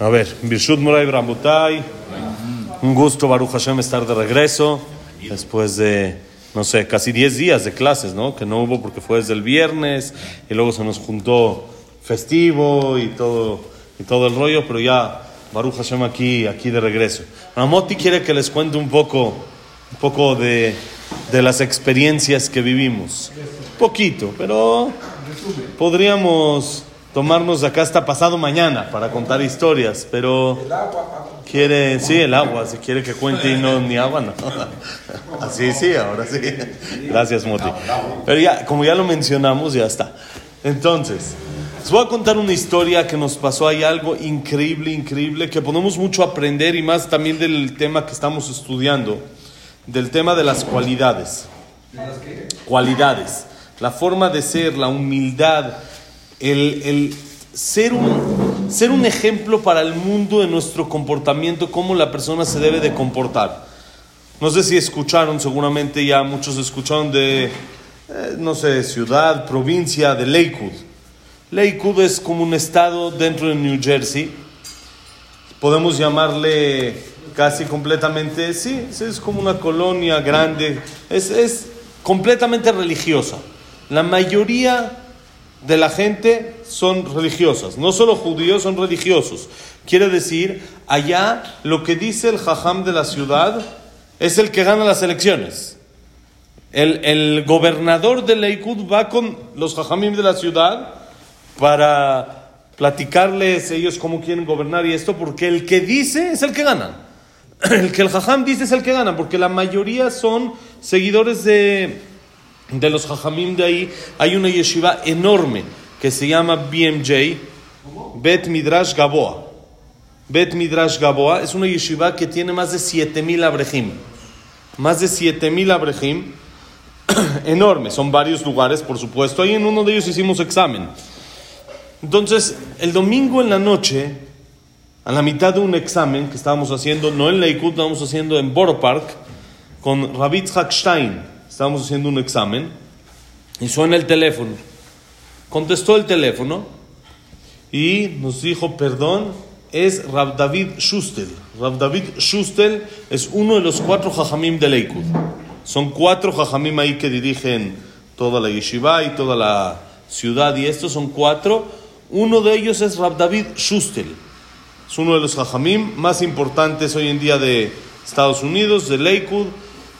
A ver, Birshut Moray Brambutay. Un gusto, Baruch Hashem, estar de regreso después de, no sé, casi 10 días de clases, ¿no? Que no hubo porque fue desde el viernes y luego se nos juntó festivo y todo, y todo el rollo, pero ya Baruch Hashem aquí, aquí de regreso. Ramoti quiere que les cuente un poco, un poco de, de las experiencias que vivimos. Poquito, pero podríamos tomarnos acá hasta pasado mañana para contar historias, pero quiere, sí, el agua, si quiere que cuente y no ni agua, no. Así sí, ahora sí. Gracias, Moti. Pero ya, como ya lo mencionamos, ya está. Entonces, les voy a contar una historia que nos pasó ahí, algo increíble, increíble, que podemos mucho aprender y más también del tema que estamos estudiando, del tema de las cualidades. Cualidades. La forma de ser, la humildad, el, el ser, un, ser un ejemplo para el mundo de nuestro comportamiento, cómo la persona se debe de comportar. No sé si escucharon, seguramente ya muchos escucharon de, eh, no sé, ciudad, provincia de Lakewood. Lakewood es como un estado dentro de New Jersey. Podemos llamarle casi completamente, sí, es como una colonia grande, es, es completamente religiosa. La mayoría de la gente son religiosas, no solo judíos, son religiosos. Quiere decir, allá lo que dice el jajam de la ciudad es el que gana las elecciones. El, el gobernador de Leikud va con los jajamim de la ciudad para platicarles ellos cómo quieren gobernar y esto, porque el que dice es el que gana. El que el jajam dice es el que gana, porque la mayoría son seguidores de, de los jajamim de ahí. Hay una yeshiva enorme que se llama BMJ, Bet Midrash Gaboa. Bet Midrash Gaboa es una yeshiva que tiene más de 7000 abrejim. Más de 7000 abrejim. enorme, son varios lugares, por supuesto. Ahí en uno de ellos hicimos examen. Entonces, el domingo en la noche, a la mitad de un examen que estábamos haciendo, no en Lakewood, estábamos haciendo en Borough Park, con Rabbi Stein, estábamos haciendo un examen, y suena el teléfono. Contestó el teléfono y nos dijo, perdón, es Rab David Shustel. Rab David Shustel es uno de los cuatro jajamim de Lakewood. Son cuatro jajamim ahí que dirigen toda la yeshiva y toda la ciudad, y estos son cuatro. Uno de ellos es Rab David Shustel. Es uno de los jajamim más importantes hoy en día de Estados Unidos, de Lakewood.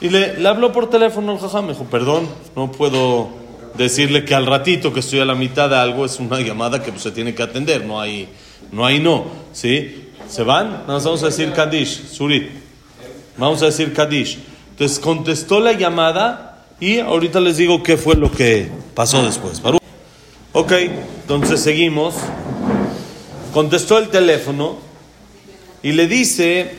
Y le, le habló por teléfono al jajam. Me dijo, perdón, no puedo decirle que al ratito que estoy a la mitad de algo es una llamada que pues, se tiene que atender. No hay no. Hay no ¿sí? ¿Se van? Nos vamos a decir Kadish, Surit. Vamos a decir Kadish. Entonces contestó la llamada y ahorita les digo qué fue lo que pasó después. Ok, entonces seguimos. Contestó el teléfono y le dice,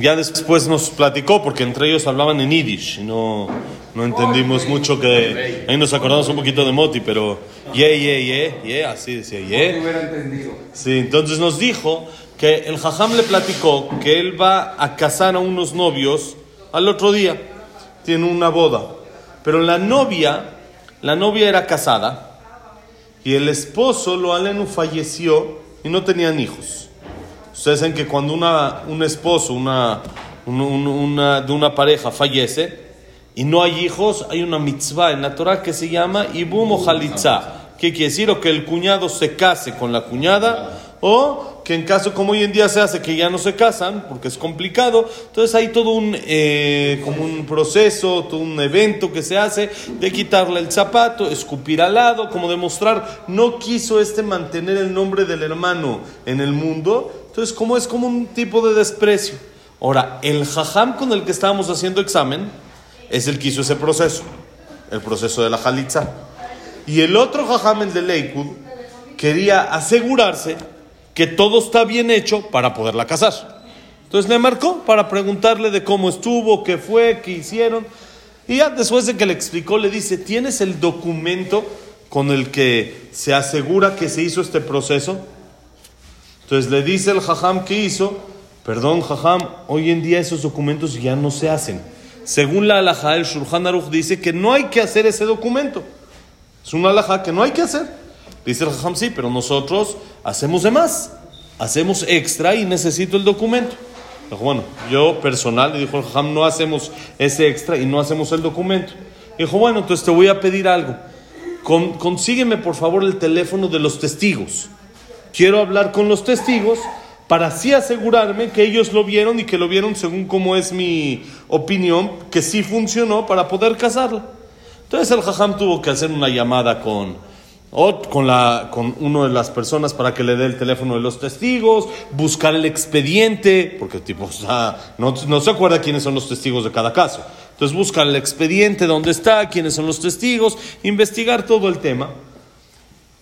ya después nos platicó, porque entre ellos hablaban en Yiddish y no, no entendimos mucho que... Ahí nos acordamos un poquito de Moti, pero... Ye, ye, ye, ye, así decía, ye. Sí, entonces nos dijo que el jajam le platicó que él va a casar a unos novios al otro día. Tiene una boda. Pero la novia, la novia era casada y el esposo, lo alenu, falleció y no tenían hijos. Ustedes saben que cuando una, un esposo una, un- un- una, de una pareja fallece y no hay hijos, hay una mitzvah en la Torah que se llama ibum o jalitza. ¿Qué quiere decir? O que el cuñado se case con la cuñada o que en caso como hoy en día se hace que ya no se casan porque es complicado, entonces hay todo un, eh, como un proceso, todo un evento que se hace de quitarle el zapato, escupir al lado, como demostrar, no quiso este mantener el nombre del hermano en el mundo, entonces como es como un tipo de desprecio. Ahora, el jajam con el que estábamos haciendo examen es el que hizo ese proceso, el proceso de la jalitza. Y el otro jajam, el de Lakewood, quería asegurarse que todo está bien hecho para poderla casar. Entonces le marcó para preguntarle de cómo estuvo, qué fue, qué hicieron. Y ya después de que le explicó, le dice, ¿tienes el documento con el que se asegura que se hizo este proceso? Entonces le dice el jajam que hizo, perdón jajam, hoy en día esos documentos ya no se hacen. Según la alajá, el Shulchan Aruch dice que no hay que hacer ese documento. Es una alajá que no hay que hacer. Dice el jajam, sí, pero nosotros hacemos de más. hacemos extra y necesito el documento. Dijo, bueno, yo personal, le dijo el Jajam, no hacemos ese extra y no hacemos el documento. Dijo, bueno, entonces te voy a pedir algo. consígueme por favor el teléfono de los testigos. Quiero hablar con los testigos para así asegurarme que ellos lo vieron y que lo vieron según como es mi opinión, que sí funcionó para poder casarla. Entonces el Jajam tuvo que hacer una llamada con, con, la, una de las personas para que le dé el teléfono de los testigos, buscar el expediente, porque tipo, no, no se acuerda quiénes son los testigos de cada caso. Entonces buscar el expediente, dónde está, quiénes son los testigos, investigar todo el tema.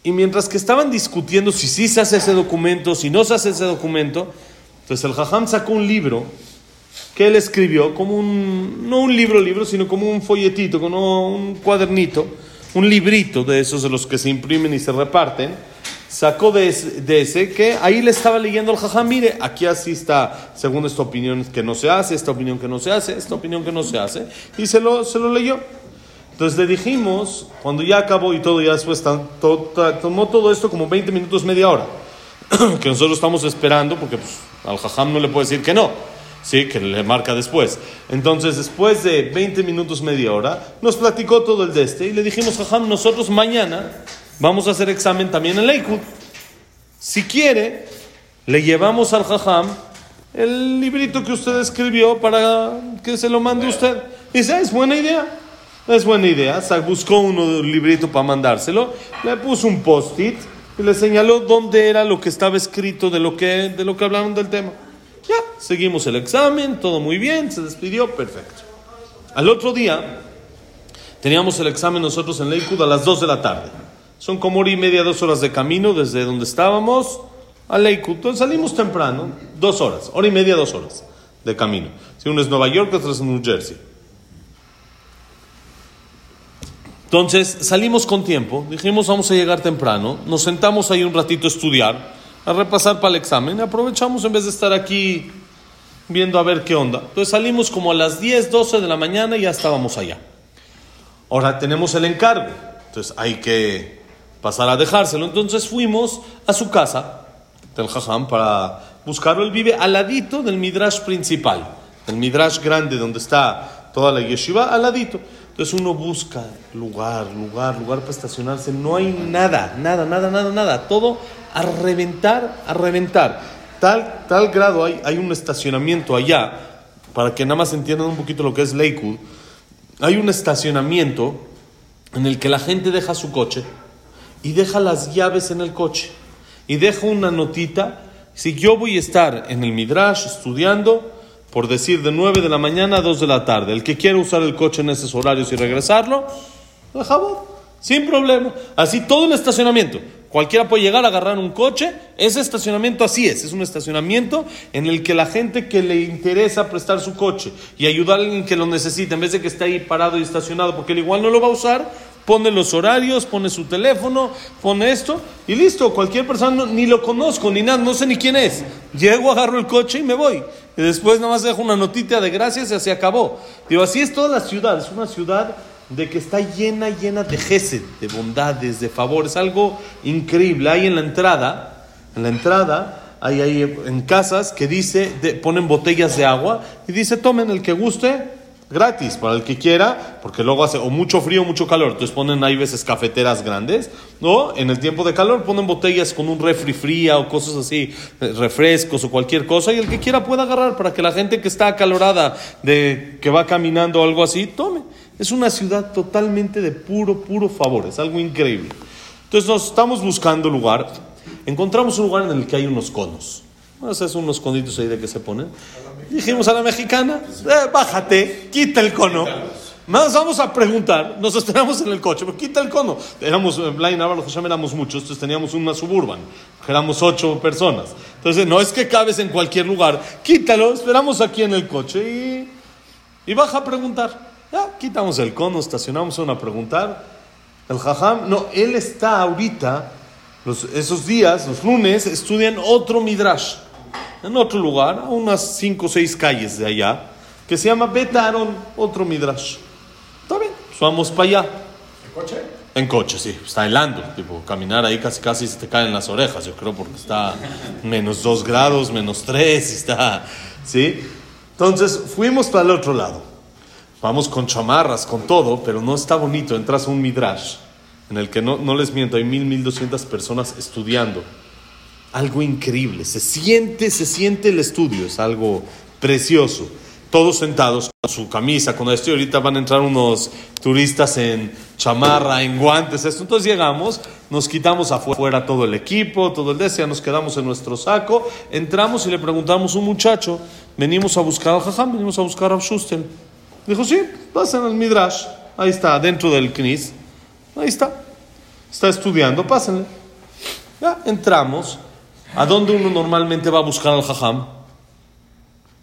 Y mientras que estaban discutiendo si sí se hace ese documento, si no se hace ese documento, entonces el Jajam sacó un libro que él escribió, como un, no un libro, libro, sino como un folletito, como un cuadernito, un librito de esos de los que se imprimen y se reparten. Sacó de ese, que ahí le estaba leyendo el Jajam, mire, aquí así está, según esta opinión que no se hace, esta opinión que no se hace, esta opinión que no se hace, y se lo, se lo leyó. Entonces le dijimos, cuando ya acabó y todo, ya después tomó todo esto como 20 minutos, media hora, que nosotros estamos esperando, porque pues, al jajam no le puede decir que no, sí, que le marca después. Entonces, después de 20 minutos, media hora, nos platicó todo el de este y le dijimos, jajam, nosotros mañana vamos a hacer examen también en Lakewood. Si quiere, le llevamos al jajam el librito que usted escribió para que se lo mande usted. Y dice, ah, es buena idea. Es buena idea. buscó un librito para mandárselo, le puso un post-it y le señaló dónde era lo que estaba escrito de lo que, de lo que hablaron del tema. Ya, seguimos el examen, todo muy bien, se despidió, perfecto. Al otro día, teníamos el examen nosotros en Lakewood a las 2 de la tarde. Son como hora y media, dos horas de camino desde donde estábamos a Lakewood. Entonces salimos temprano, dos horas, hora y media, dos horas de camino. Si uno es Nueva York, otro es New Jersey. Entonces salimos con tiempo, dijimos vamos a llegar temprano, nos sentamos ahí un ratito a estudiar, a repasar para el examen, aprovechamos en vez de estar aquí viendo a ver qué onda. Entonces salimos como a las 10, 12 de la mañana y ya estábamos allá. Ahora tenemos el encargo, entonces hay que pasar a dejárselo. Entonces fuimos a su casa del Jajam para buscarlo. Él vive al ladito del Midrash principal, el Midrash grande donde está toda la yeshiva, al ladito. Entonces uno busca lugar, lugar, lugar para estacionarse. No hay nada, nada, nada, nada, nada. Todo a reventar, a reventar. Tal, tal grado hay, hay un estacionamiento allá, para que nada más entiendan un poquito lo que es Lakewood. Hay un estacionamiento en el que la gente deja su coche y deja las llaves en el coche y deja una notita. Si yo voy a estar en el Midrash estudiando, por decir de 9 de la mañana a 2 de la tarde. El que quiera usar el coche en esos horarios y regresarlo, dejamos, sin problema. Así todo el estacionamiento. Cualquiera puede llegar a agarrar un coche. Ese estacionamiento así es. Es un estacionamiento en el que la gente que le interesa prestar su coche y ayudar a alguien que lo necesita, en vez de que esté ahí parado y estacionado, porque él igual no lo va a usar, pone los horarios, pone su teléfono, pone esto y listo. Cualquier persona ni lo conozco ni nada, no sé ni quién es. Llego, agarro el coche y me voy. Y después nada más dejo una notita de gracias y así acabó. Digo, así es toda la ciudad. Es una ciudad de que está llena, llena de gesed, de bondades, de favores. Algo increíble. Hay en la entrada, en la entrada, hay, hay en casas que dice, ponen botellas de agua y dice, tomen el que guste gratis para el que quiera, porque luego hace o mucho frío o mucho calor, entonces ponen ahí veces cafeteras grandes, ¿no? En el tiempo de calor ponen botellas con un refri fría o cosas así, refrescos o cualquier cosa, y el que quiera pueda agarrar para que la gente que está acalorada, de que va caminando o algo así, tome. Es una ciudad totalmente de puro, puro favor, es algo increíble. Entonces nos estamos buscando lugar, encontramos un lugar en el que hay unos conos. Esos son unos conitos ahí de que se ponen. Dijimos a la mexicana, eh, bájate, quita el cono. Más vamos a preguntar, nos esperamos en el coche, pero quita el cono. Éramos, en Blaine éramos muchos, entonces teníamos una suburban, éramos ocho personas. Entonces, no es que cabes en cualquier lugar, quítalo, esperamos aquí en el coche y, y baja a preguntar. Ya, quitamos el cono, estacionamos a preguntar. El jajam, no, él está ahorita, esos días, los lunes, estudian otro midrash en otro lugar, a unas cinco o seis calles de allá, que se llama Betaron, otro Midrash. Está bien, pues vamos para allá. ¿En coche? En coche, sí, está helando, tipo, caminar ahí casi casi se te caen las orejas, yo creo, porque está menos 2 grados, menos 3, está, ¿sí? Entonces fuimos para el otro lado, vamos con chamarras, con todo, pero no está bonito, entras a un midrash, en el que no, no les miento, hay mil, mil doscientas personas estudiando, algo increíble, se siente, se siente el estudio, es algo precioso todos sentados con su camisa, con esto, y ahorita van a entrar unos turistas en chamarra, en guantes, esto. Entonces llegamos, nos quitamos afuera todo el equipo, todo el deseo, nos quedamos en nuestro saco, entramos y le preguntamos a un muchacho, venimos a buscar al jajam, venimos a buscar a Schuster. Dijo, sí, pasen al Midrash, ahí está, dentro del Knis, ahí está, está estudiando, pásenle. Ya, entramos, ¿a dónde uno normalmente va a buscar al jajam?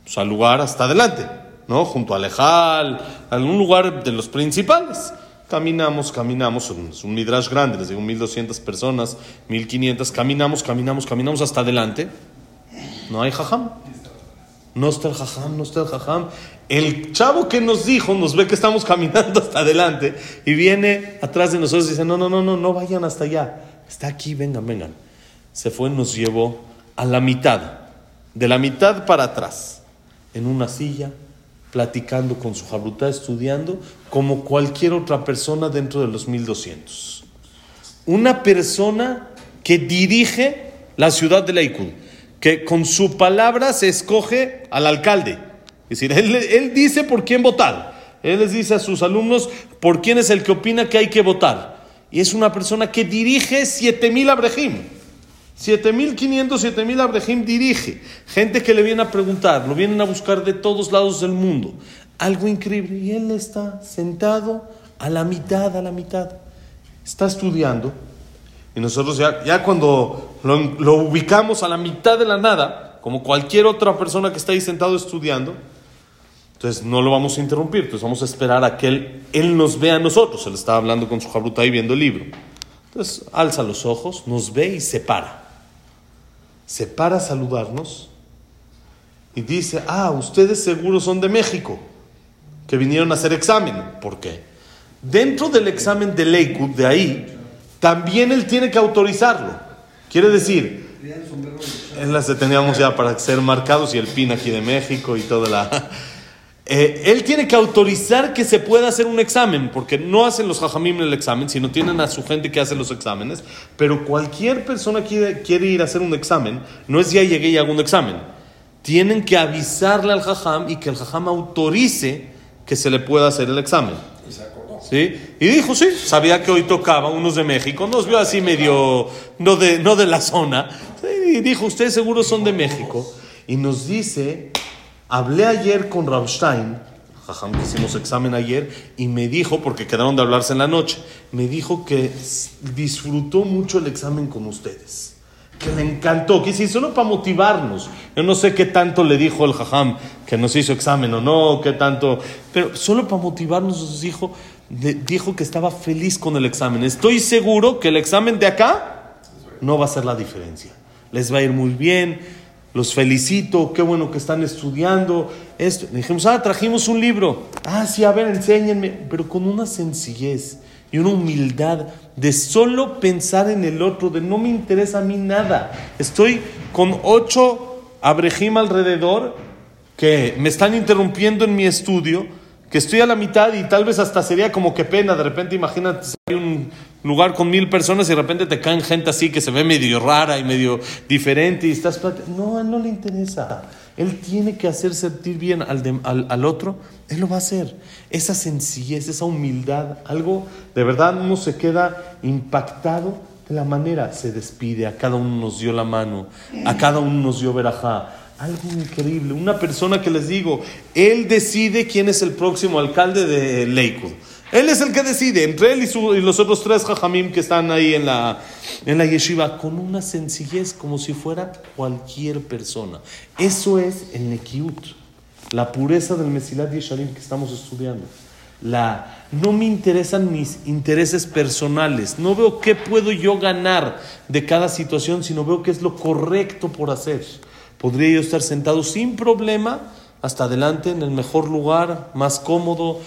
pues, al lugar hasta adelante, ¿no? Junto a Lejal, algún lugar de los principales. Caminamos, caminamos, es un midrash grande, les digo 1200 personas, 1500, caminamos, caminamos, caminamos hasta adelante. No hay jajam. No está el jajam, no está el jajam. El chavo que nos dijo, nos ve que estamos caminando hasta adelante y viene atrás de nosotros y dice, no, no, no, no, no vayan hasta allá. Está aquí, vengan, vengan. Se fue, nos llevó a la mitad, de la mitad para atrás en una silla, platicando con su jabruta, estudiando, como cualquier otra persona dentro de los 1200. Una persona que dirige la ciudad de Lakewood, que con su palabra se escoge al alcalde. Es decir, él, él dice por quién votar. Él les dice a sus alumnos por quién es el que opina que hay que votar. Y es una persona que dirige 7000 abrejim. 7500, 7000 Abrahim dirige. Gente que le viene a preguntar, lo vienen a buscar de todos lados del mundo. Algo increíble. Y él está sentado a la mitad, a la mitad. Está estudiando. Y nosotros ya, ya cuando lo, lo ubicamos a la mitad de la nada, como cualquier otra persona que está ahí sentado estudiando, entonces no lo vamos a interrumpir. Entonces vamos a esperar a que él, él nos vea a nosotros. Él está hablando con su jabruta ahí viendo el libro. Entonces alza los ojos, nos ve y se para se para a saludarnos y dice, ah, ustedes seguro son de México, que vinieron a hacer examen. ¿Por qué? Dentro del examen de Lakewood, de ahí, también él tiene que autorizarlo. Quiere decir, él las teníamos ya para ser marcados y el PIN aquí de México y toda la... Eh, él tiene que autorizar que se pueda hacer un examen, porque no hacen los jajamim el examen, sino tienen a su gente que hace los exámenes. Pero cualquier persona que quiere ir a hacer un examen, no es ya llegué y hago un examen. Tienen que avisarle al jajam y que el jajam autorice que se le pueda hacer el examen. ¿Sí? Y dijo, sí, sabía que hoy tocaba unos de México, nos vio así medio, no de, no de la zona. Y dijo, ustedes seguro son de México. Y nos dice Hablé ayer con Rammstein, jajam, que hicimos examen ayer, y me dijo, porque quedaron de hablarse en la noche, me dijo que disfrutó mucho el examen con ustedes. Que le encantó, que sí, solo para motivarnos. Yo no sé qué tanto le dijo el jajam que nos hizo examen o no, qué tanto, pero solo para motivarnos nos dijo, dijo que estaba feliz con el examen. Estoy seguro que el examen de acá no va a ser la diferencia. Les va a ir muy bien los felicito, qué bueno que están estudiando. Esto. dijimos, ah, trajimos un libro. Ah, sí, a ver, enséñenme. Pero con una sencillez y una humildad de solo pensar en el otro, de no me interesa a mí nada. Estoy con ocho abrejim alrededor que me están interrumpiendo en mi estudio, que estoy a la mitad y tal vez hasta sería como que pena. De repente, imagínate, hay un lugar con mil personas y de repente te caen gente así que se ve medio rara y medio diferente y estás... No, a él no le interesa. Él tiene que hacer sentir bien al, al, al, otro, él lo va a hacer. Esa sencillez, esa humildad, algo de verdad uno se queda impactado de la manera se despide, a cada uno nos dio la mano, a cada uno nos dio verajá. Algo increíble, una persona que les digo, él decide quién es el próximo alcalde de Lakewood. Él es el que decide, entre él y, los otros tres jajamim que están ahí en la, en la yeshiva, con una sencillez como si fuera cualquier persona. Eso es el Nekiut, la pureza del Mesilat Yesharim que estamos estudiando. La, no me interesan mis intereses personales, no veo qué puedo yo ganar de cada situación, sino veo qué es lo correcto por hacer. Podría yo estar sentado sin problema hasta adelante en el mejor lugar, más cómodo,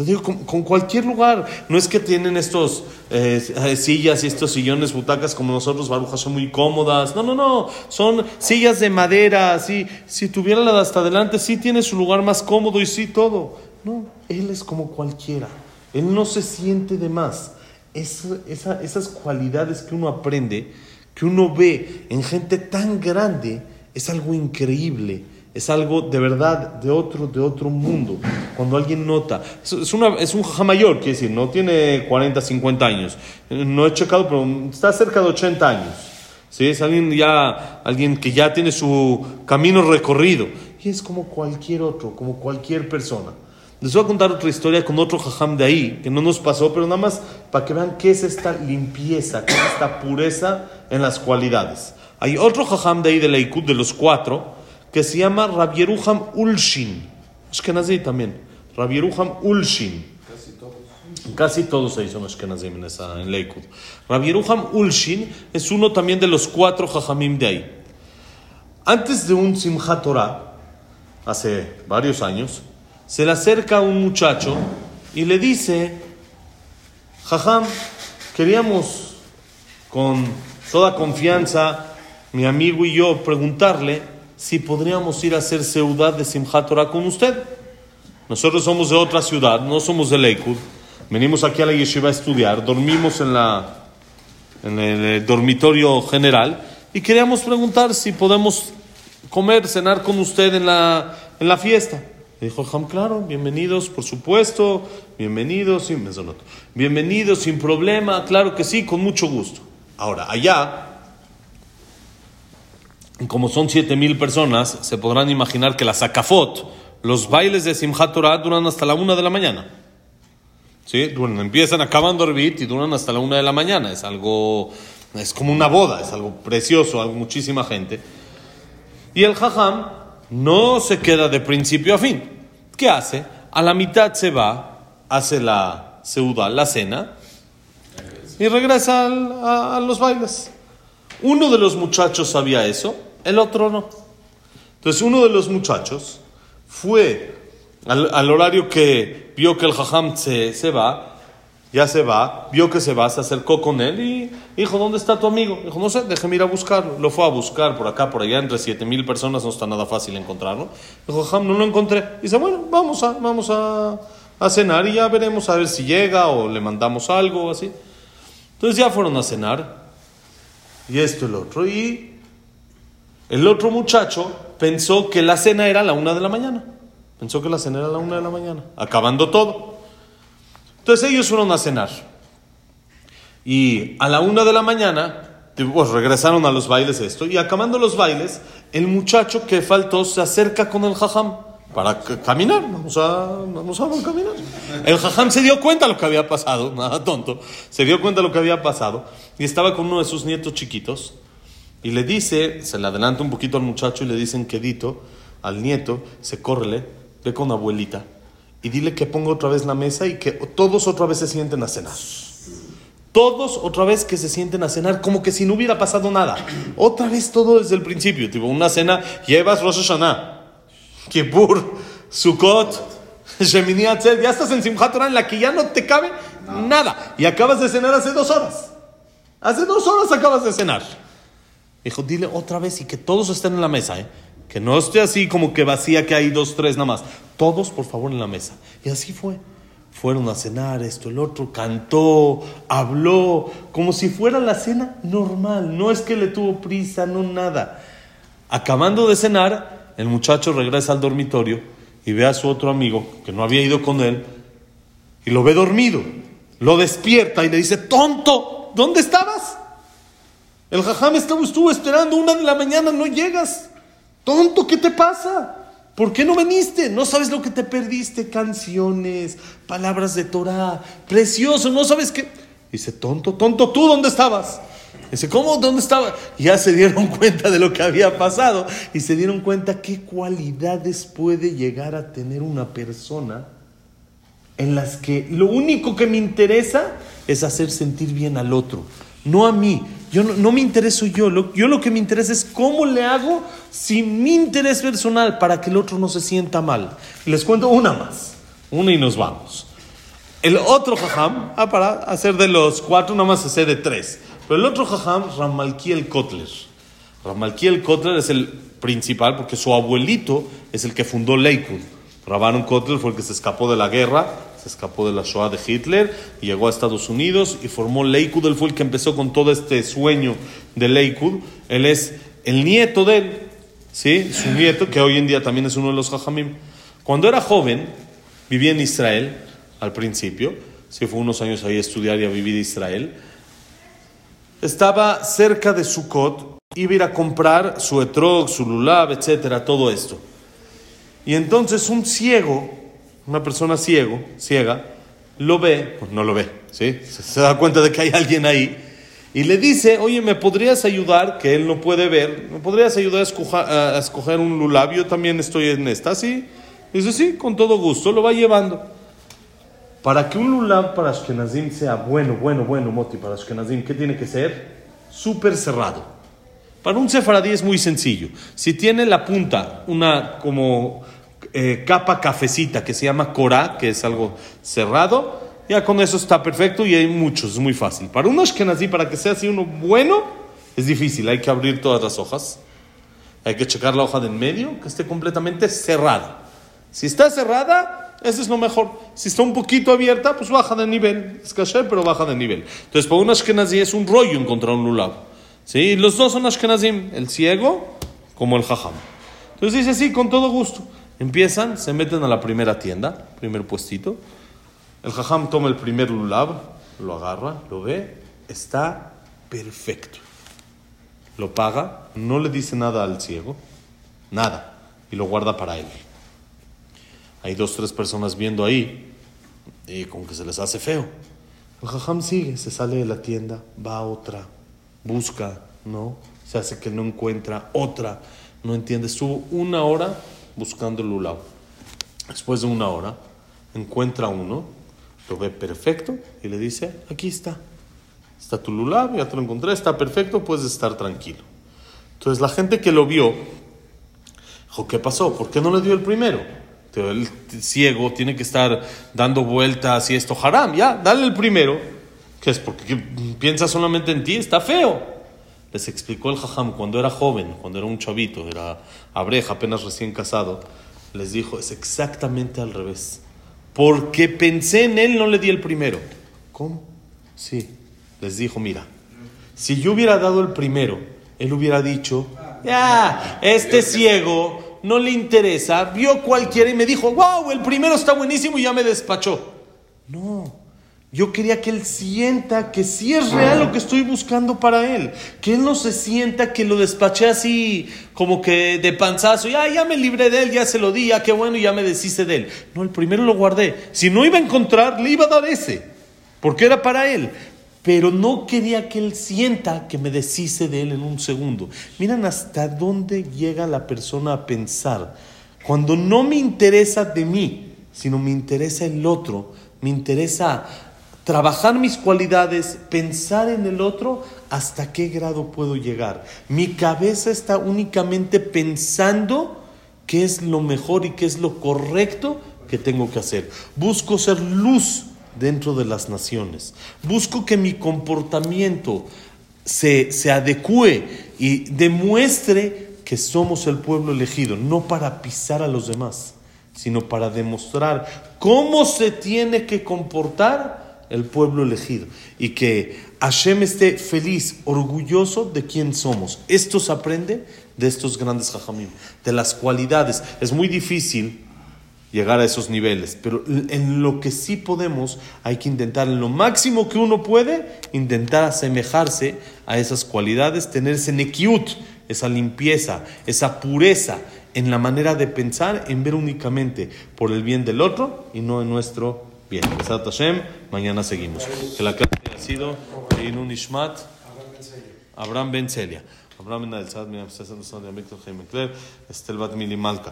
Lo digo con, cualquier lugar. No es que tienen estos eh, sillas y estos sillones, butacas como nosotros, barujas, son muy cómodas. No, no, no. Son sillas de madera. Así. Si tuviera la de hasta adelante, sí tiene su lugar más cómodo y sí todo. No, él es como cualquiera. Él no se siente de más. esas cualidades que uno aprende, que uno ve en gente tan grande, es algo increíble es algo de verdad de otro, de otro mundo. Cuando alguien nota, es, una, es un jaja mayor, quiere decir, no tiene 40, 50 años. No he checado, pero está cerca de 80 años. ¿sí? Es alguien, ya, alguien que ya tiene su camino recorrido. Y es como cualquier otro, como cualquier persona. Les voy a contar otra historia con otro jajam de ahí, que no nos pasó, pero nada más para que vean qué es esta limpieza, qué es esta pureza en las cualidades. Hay otro jajam de ahí de la Ikud de los cuatro, que se llama Rabieruham Ulshin. Ashkenazí también. Rabieruham Ulshin. Casi todos. Casi todos ahí son Ashkenazim en, esa, en Leikud. Rabieruham Ulshin es uno también de los cuatro Jajamim de ahí. Antes de un Simchat Torah, hace varios años, se le acerca un muchacho y le dice, Jajam, queríamos con toda confianza, mi amigo y yo, preguntarle si podríamos ir a hacer ciudad de Simchat Torah con usted. Nosotros somos de otra ciudad, no somos de Lakewood. Venimos aquí a la yeshiva a estudiar, dormimos en, la, en el dormitorio general y queríamos preguntar si podemos comer, cenar con usted en la, en la fiesta. Dijo Ham, claro, bienvenidos, por supuesto, bienvenidos, sin, bienvenidos, sin problema, claro que sí, con mucho gusto. Ahora, allá como son siete mil personas, se podrán imaginar que la Sakafot, los bailes de Simchat Torah duran hasta la una de la mañana. ¿Sí? Bueno, empiezan acabando Revit y duran hasta la una de la mañana. Es algo, es como una boda, es algo precioso, hay muchísima gente. Y el Jajam no se queda de principio a fin. ¿Qué hace? A la mitad se va, hace la seuda, la cena, y regresa a, a los bailes. Uno de los muchachos sabía eso el otro no. Entonces uno de los muchachos fue al, horario que vio que el jajam se, se, va, ya se va, vio que se va, se acercó con él y dijo, ¿dónde está tu amigo? Dijo, no sé, déjeme ir a buscarlo. Lo fue a buscar por acá, por allá, entre siete mil personas, no está nada fácil encontrarlo. Dijo, jajam, no lo encontré. Dice, bueno, vamos a, vamos a, cenar y ya veremos a ver si llega o le mandamos algo así. Entonces ya fueron a cenar y esto y el otro. Y el otro muchacho pensó que la cena era a la una de la mañana. Pensó que la cena era a la una de la mañana, acabando todo. Entonces ellos fueron a cenar. Y a la una de la mañana, pues regresaron a los bailes esto. Y acabando los bailes, el muchacho que faltó se acerca con el jajam para caminar. Vamos a, vamos a caminar. El jajam se dio cuenta de lo que había pasado, nada tonto. Se dio cuenta de lo que había pasado. Y estaba con uno de sus nietos chiquitos. Y le dice, se le adelanta un poquito al muchacho y le dicen quedito al nieto, se córrele, ve con abuelita y dile que ponga otra vez la mesa y que todos otra vez se sienten a cenar. Todos otra vez que se sienten a cenar, como que si no hubiera pasado nada. Otra vez todo desde el principio. Tipo, una cena, llevas Rosh Hashanah, Kippur, Sukkot, Shemini Atzel, ya estás en Simchat Torah en la que ya no te cabe nada. Y acabas de cenar hace dos horas. Hace dos horas acabas de cenar. Dijo, dile otra vez y que todos estén en la mesa, ¿eh? Que no esté así como que vacía, que hay dos, tres nada más. Todos, por favor, en la mesa. Y así fue. Fueron a cenar, esto, el otro, cantó, habló, como si fuera la cena normal. No es que le tuvo prisa, no nada. Acabando de cenar, el muchacho regresa al dormitorio y ve a su otro amigo, que no había ido con él, y lo ve dormido. Lo despierta y le dice, tonto, ¿dónde estabas? El jajam estuvo esperando una de la mañana, no llegas. Tonto, ¿qué te pasa? ¿Por qué no viniste? No sabes lo que te perdiste. Canciones, palabras de Torah, precioso, no sabes qué. Dice, tonto, tonto, ¿tú dónde estabas? Dice, ¿cómo? ¿Dónde estaba? ya se dieron cuenta de lo que había pasado y se dieron cuenta qué cualidades puede llegar a tener una persona en las que lo único que me interesa es hacer sentir bien al otro, no a mí. Yo no, me intereso yo, lo, yo lo que me interesa es cómo le hago sin mi interés personal para que el otro no se sienta mal. Les cuento una más, una y nos vamos. El otro jajam, ah, para hacer de los cuatro, nomás hacer de tres. Pero el otro jajam, Ramalkiel Kotler. Ramalkiel Kotler es el principal porque su abuelito es el que fundó Leikud. Rabbanon Kotler fue el que se escapó de la guerra, se escapó de la Shoah de Hitler llegó a Estados Unidos y formó Leikud. Él fue el que empezó con todo este sueño de Leikud. Él es el nieto de él, ¿sí? su nieto, que hoy en día también es uno de los Jajamim. Cuando era joven, vivía en Israel al principio, sí fue unos años ahí a estudiar y a vivir en Israel. Estaba cerca de Sukkot, iba a ir a comprar su etrog, su lulab, etcétera, todo esto. Y entonces un ciego, una persona ciego, ciega, lo ve, pues no lo ve, ¿sí? Se, da cuenta de que hay alguien ahí y le dice, oye, ¿me podrías ayudar? Que él no puede ver, ¿me podrías ayudar a escoger, un lulab? Yo también estoy en esta, ¿sí? Dice, sí, con todo gusto, lo va llevando. Para que un lulab para Ashkenazim sea bueno, bueno, bueno, Moti, para Ashkenazim, ¿qué tiene que ser? Súper cerrado. Para un sefaradí es muy sencillo. Si tiene la punta, una como eh, capa cafecita que se llama korah, que es algo cerrado, ya con eso está perfecto y hay muchos, es muy fácil. Para un Ashkenazí, para que sea así uno bueno, es difícil, hay que abrir todas las hojas. Hay que checar la hoja de en medio, que esté completamente cerrada. Si está cerrada, eso es lo mejor. Si está un poquito abierta, pues baja de nivel. Es caché, pero baja de nivel. Entonces, para un Ashkenazí es un rollo encontrar un lulav. ¿Sí? Los dos son Ashkenazim, el ciego como el jajam. Entonces dice, sí, con todo gusto. Empiezan, se meten a la primera tienda, primer puestito. El jajam toma el primer lulav, lo agarra, lo ve, está perfecto. Lo paga, no le dice nada al ciego, nada, y lo guarda para él. Hay dos, tres personas viendo ahí y como que se les hace feo. El jajam sigue, se sale de la tienda, va a otra, busca, ¿no? Se hace que no encuentra otra, no entiende. Estuvo una hora buscando lulao. Después de una hora, encuentra uno, lo ve perfecto y le dice, aquí está. Está tu lulab, ya te lo encontré, está perfecto, puedes estar tranquilo. Entonces la gente que lo vio, dijo, ¿qué pasó? ¿Por qué no le dio el primero? El ciego tiene que estar dando vueltas y esto, haram, ya, dale el primero, que es porque piensa solamente en ti, está feo. Les explicó el jajam cuando era joven, cuando era un chavito, era abreja, apenas recién casado, les dijo, es exactamente al revés. Porque pensé en él, no le di el primero. ¿Cómo? Sí, les dijo, mira, si yo hubiera dado el primero, él hubiera dicho, ya, este ciego no le interesa, vio cualquiera y me dijo, wow, el primero está buenísimo y ya me despachó. Yo quería que él sienta que sí es real lo que estoy buscando para él, que él no se sienta que lo despaché así como que de panzazo, ya, ya me libré de él, ya se lo di, ya qué bueno, ya me deshice de él. No, el primero lo guardé. Si no iba a encontrar, le iba a dar ese, porque era para él pero no quería que él sienta que me deshice de él en un segundo. Miren hasta dónde llega la persona a pensar. Cuando no me interesa de mí, sino me interesa el otro, me interesa trabajar mis cualidades, pensar en el otro, hasta qué grado puedo llegar. Mi cabeza está únicamente pensando qué es lo mejor y qué es lo correcto que tengo que hacer. Busco ser luz dentro de las naciones. Busco que mi comportamiento se, se adecue y demuestre que somos el pueblo elegido, no para pisar a los demás, sino para demostrar cómo se tiene que comportar el pueblo elegido y que Hashem esté feliz, orgulloso de quién somos. Esto se aprende de estos grandes jajamim, de las cualidades. Es muy difícil llegar a esos niveles. Pero en lo que sí podemos, hay que intentar, en lo máximo que uno puede, intentar asemejarse a esas cualidades, tener ese nekiut, esa limpieza, esa pureza en la manera de pensar, en ver únicamente por el bien del otro y no en nuestro bien. Hashem, mañana seguimos. Que la clase ha sido un Ishmat, Abraham Ben Celia. אברהם מנהל, צעד מן המבסס הנוסון, ויקטור חיימקלר, אסתל בת מילי מלכה,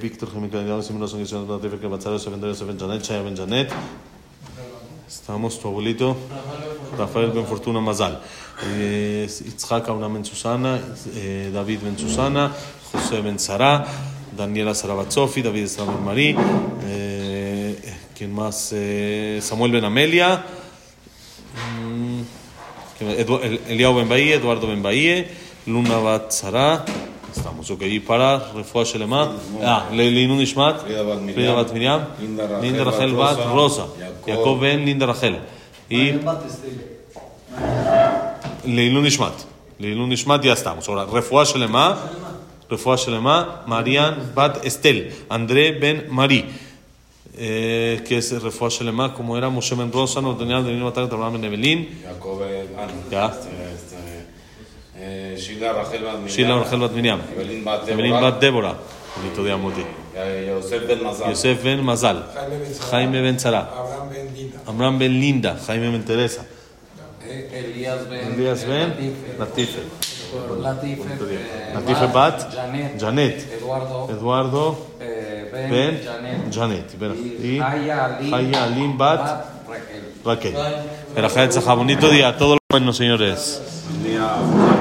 ויקטור חיימקלר, יאו סימון סונג ישנות בת דבק בצד יוסף בן יוסף בן ג'נט, שהיה בן ג'נט. Estamos tu abuelito Rafael Ben Fortuna Mazal, Itzhak Abraham Ben Susana, David Ben Susana, José Ben Sara, Daniela Sarabatsofi, David Estrada Ben Marí, ¿Quién más? Eh, Samuel Ben Amelia. Mm, Eliao Ben Bahía, Eduardo Ben Bahía, Luna Bat Sara. Estamos, ok. Y para Refuah Shelema. Ah, Leilun Ishmat. Frida Bat Miriam. Linda Rachel Bat Rosa. Jacob Ben Linda Rachel. Y Leilun Ishmat. Leilun Ishmat ya estamos. Ahora, Refuah Shelema. Refuah Shelema. Marian Bat Estel. André Ben Mari. Eh, que es Refuah Shelema, como era Moshe Ben Rosa, no tenía de venir a matar a Abraham Ben Evelyn. Jacob, ah, no, Ya. este, este, eh, Sheila Rachel Bat Miriam. Evelyn Bat Débora. Bonito día, Moti. Eh, Yosef Ben Mazal. Yosef Ben Mazal. Jaime Ben Ben Ben Linda. Amram Ben Linda. Jaime Ben Teresa. Eh, Elías Ben. Elías eh, Ben Latife. Latife. Eh, Bat Janet. Janet. Eduardo. Eduardo Ben. Ben Janet. Janet. Y Y Haya Alim. Haya Alim Bat Raquel. Raquel. Perajat Bonito día. Todo lo bueno, señores.